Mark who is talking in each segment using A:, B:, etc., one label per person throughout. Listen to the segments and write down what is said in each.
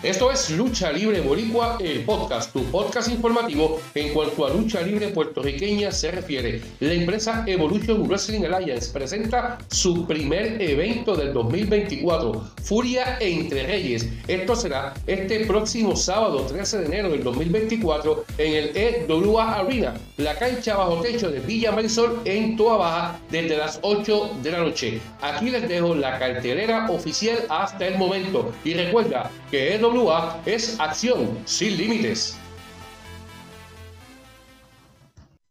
A: Esto es Lucha Libre Boricua, el podcast, tu podcast informativo en cuanto a lucha libre puertorriqueña se refiere. La empresa Evolution Wrestling Alliance presenta su primer evento del 2024, Furia entre Reyes. Esto será este próximo sábado 13 de enero del 2024 en el EWA Arena, la cancha bajo techo de Villa Marisol en Toa Baja desde las 8 de la noche. Aquí les dejo la cartelera oficial hasta el momento y recuerda que Es acción sin límites.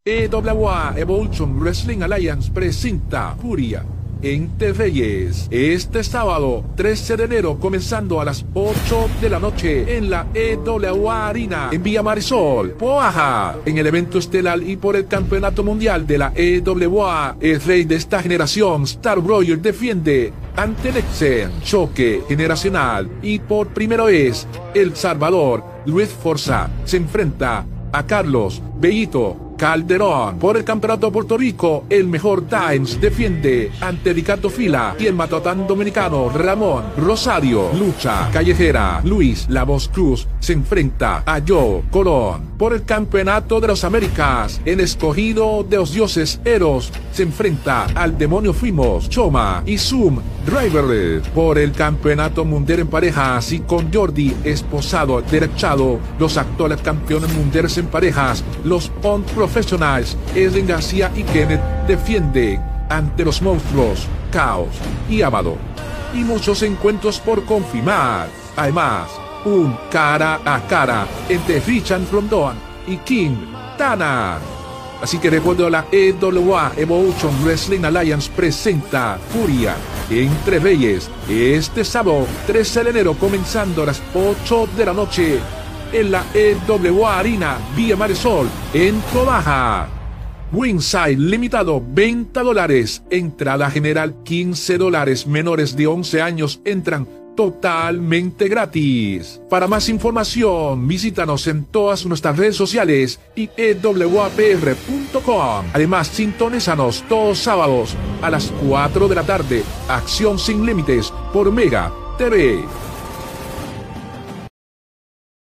B: EWA Evolution Wrestling Alliance presenta Furia entre Reyes. Este sábado 13 de enero comenzando a las 8 de la noche en la EWA Arena en Villa Marisol, Poaja. En el evento estelar y por el campeonato mundial de la EWA, el rey de esta generación, Star Roger, defiende ante el Exen, choque generacional y por primera vez El Salvador, Luis Forza, se enfrenta a Carlos Bellito Calderón. Por el Campeonato de Puerto Rico, el mejor Times defiende ante Ricardo Fila y el matotán dominicano Ramón Rosario. Lucha callejera. Luis La Voz Cruz se enfrenta a Joe Colón. Por el Campeonato de las Américas, el escogido de los dioses Eros se enfrenta al demonio Fuimos, Choma y Zoom Driver. Por el Campeonato Mundial en parejas y con Jordi esposado derechado, los actuales campeones mundiales en parejas, los On Professionals, Edwin García y Kenneth defienden ante los monstruos, Caos y Amado. Y muchos encuentros por confirmar. Además, un cara a cara entre Richard Rondon y King Tana. Así que recuerdo la EWA Evolution Wrestling Alliance presenta Furia entre Reyes este sábado 13 de enero comenzando a las 8 de la noche en la EWA Arena Vía Marisol en Tobaja. Wingside limitado 20 dólares. Entrada general 15 dólares. Menores de 11 años entran totalmente gratis. Para más información, visítanos en todas nuestras redes sociales y ewapr.com. Además, sintonízanos todos sábados a las 4 de la tarde. Acción sin límites por Mega TV.